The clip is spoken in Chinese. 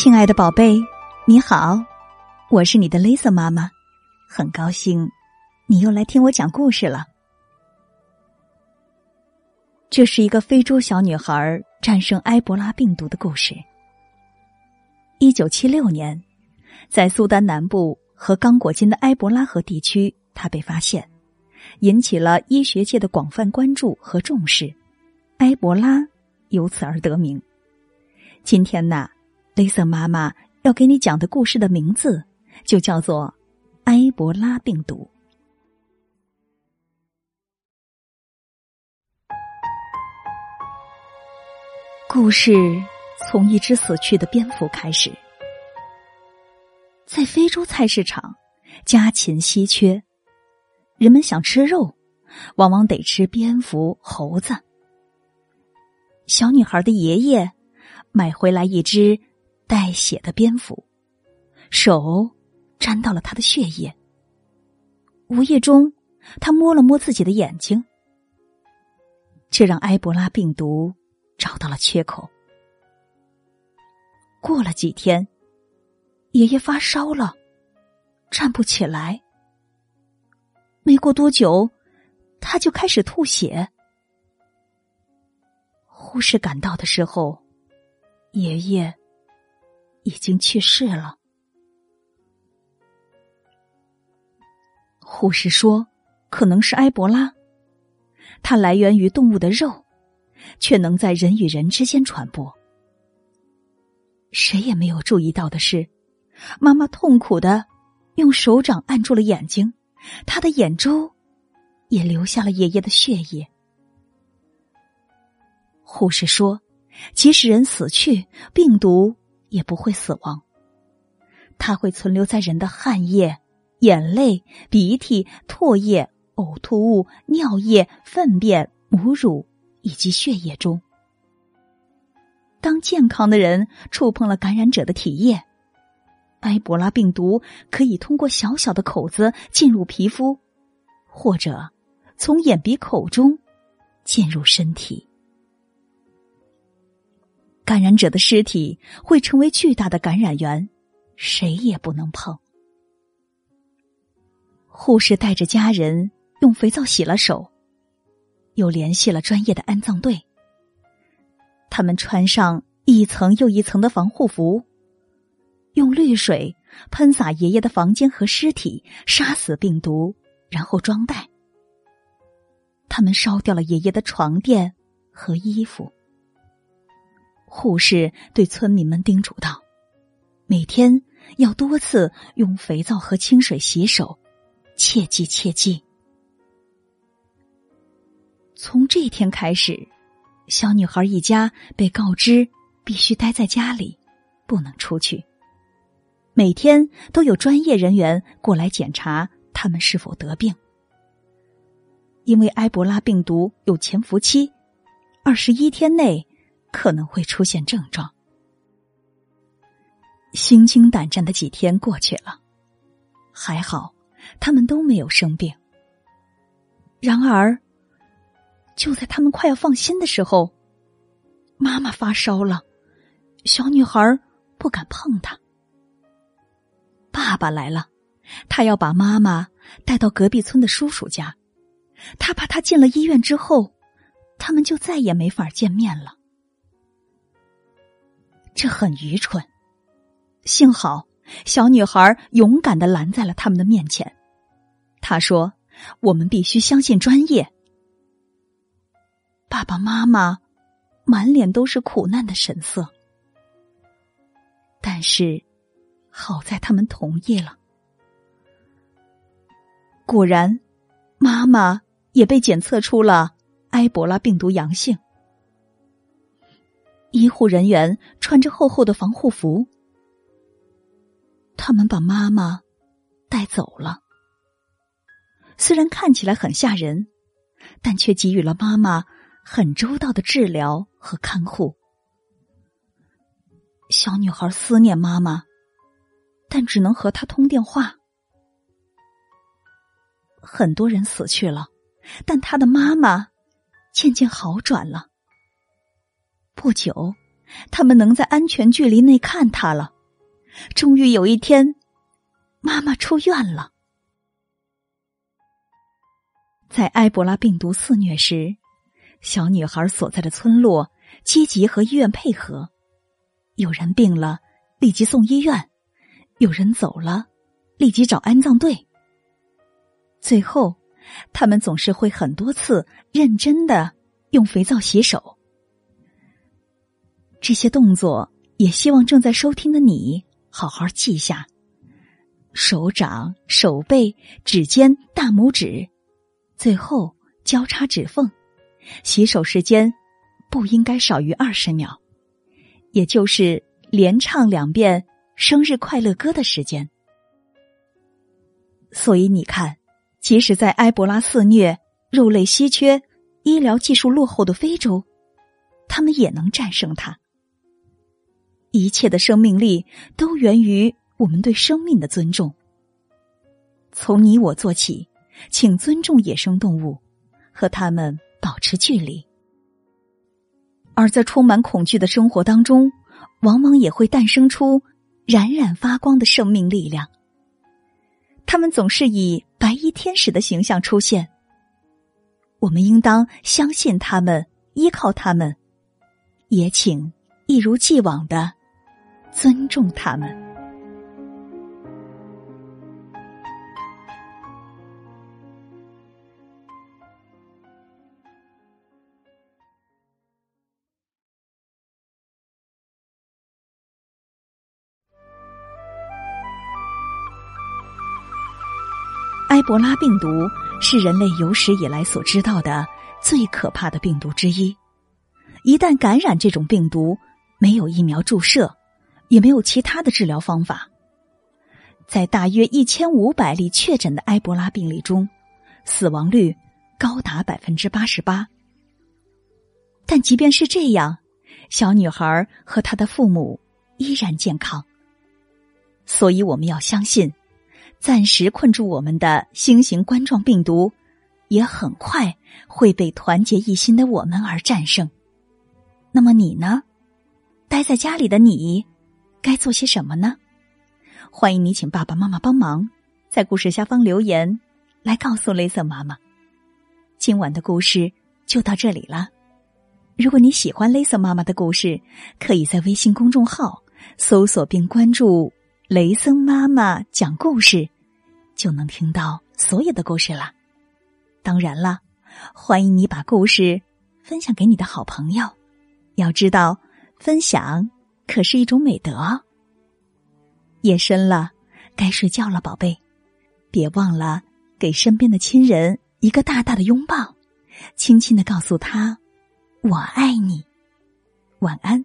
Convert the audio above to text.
亲爱的宝贝，你好，我是你的 Lisa 妈妈，很高兴你又来听我讲故事了。这是一个非洲小女孩战胜埃博拉病毒的故事。一九七六年，在苏丹南部和刚果金的埃博拉河地区，她被发现，引起了医学界的广泛关注和重视，埃博拉由此而得名。今天呢？瑟妈妈要给你讲的故事的名字就叫做埃博拉病毒。故事从一只死去的蝙蝠开始。在非洲菜市场，家禽稀缺，人们想吃肉，往往得吃蝙蝠、猴子。小女孩的爷爷买回来一只。带血的蝙蝠，手沾到了他的血液。无意中，他摸了摸自己的眼睛，这让埃博拉病毒找到了缺口。过了几天，爷爷发烧了，站不起来。没过多久，他就开始吐血。护士赶到的时候，爷爷。已经去世了。护士说，可能是埃博拉，它来源于动物的肉，却能在人与人之间传播。谁也没有注意到的是，妈妈痛苦的用手掌按住了眼睛，她的眼周也留下了爷爷的血液。护士说，即使人死去，病毒。也不会死亡，它会存留在人的汗液、眼泪、鼻涕、唾液、呕吐物、尿液、粪便、母乳以及血液中。当健康的人触碰了感染者的体液，埃博拉病毒可以通过小小的口子进入皮肤，或者从眼鼻口中进入身体。感染者的尸体会成为巨大的感染源，谁也不能碰。护士带着家人用肥皂洗了手，又联系了专业的安葬队。他们穿上一层又一层的防护服，用氯水喷洒爷爷的房间和尸体，杀死病毒，然后装袋。他们烧掉了爷爷的床垫和衣服。护士对村民们叮嘱道：“每天要多次用肥皂和清水洗手，切记切记。”从这天开始，小女孩一家被告知必须待在家里，不能出去。每天都有专业人员过来检查他们是否得病，因为埃博拉病毒有潜伏期，二十一天内。可能会出现症状。心惊胆战的几天过去了，还好他们都没有生病。然而，就在他们快要放心的时候，妈妈发烧了，小女孩不敢碰她。爸爸来了，他要把妈妈带到隔壁村的叔叔家，他怕他进了医院之后，他们就再也没法见面了。这很愚蠢，幸好小女孩勇敢的拦在了他们的面前。她说：“我们必须相信专业。”爸爸妈妈满脸都是苦难的神色，但是好在他们同意了。果然，妈妈也被检测出了埃博拉病毒阳性。医护人员穿着厚厚的防护服，他们把妈妈带走了。虽然看起来很吓人，但却给予了妈妈很周到的治疗和看护。小女孩思念妈妈，但只能和她通电话。很多人死去了，但她的妈妈渐渐好转了。不久，他们能在安全距离内看他了。终于有一天，妈妈出院了。在埃博拉病毒肆虐时，小女孩所在的村落积极和医院配合。有人病了，立即送医院；有人走了，立即找安葬队。最后，他们总是会很多次认真的用肥皂洗手。这些动作，也希望正在收听的你好好记下：手掌、手背、指尖、大拇指，最后交叉指缝。洗手时间不应该少于二十秒，也就是连唱两遍生日快乐歌的时间。所以你看，即使在埃博拉肆虐、肉类稀缺、医疗技术落后的非洲，他们也能战胜它。一切的生命力都源于我们对生命的尊重。从你我做起，请尊重野生动物，和他们保持距离。而在充满恐惧的生活当中，往往也会诞生出冉冉发光的生命力量。他们总是以白衣天使的形象出现。我们应当相信他们，依靠他们，也请一如既往的。尊重他们。埃博拉病毒是人类有史以来所知道的最可怕的病毒之一。一旦感染这种病毒，没有疫苗注射。也没有其他的治疗方法。在大约一千五百例确诊的埃博拉病例中，死亡率高达百分之八十八。但即便是这样，小女孩和她的父母依然健康。所以我们要相信，暂时困住我们的新型冠状病毒，也很快会被团结一心的我们而战胜。那么你呢？待在家里的你。该做些什么呢？欢迎你请爸爸妈妈帮忙，在故事下方留言，来告诉雷瑟妈妈。今晚的故事就到这里了。如果你喜欢雷瑟妈妈的故事，可以在微信公众号搜索并关注“雷森妈妈讲故事”，就能听到所有的故事了。当然了，欢迎你把故事分享给你的好朋友。要知道，分享。可是一种美德。夜深了，该睡觉了，宝贝，别忘了给身边的亲人一个大大的拥抱，轻轻的告诉他：“我爱你。”晚安。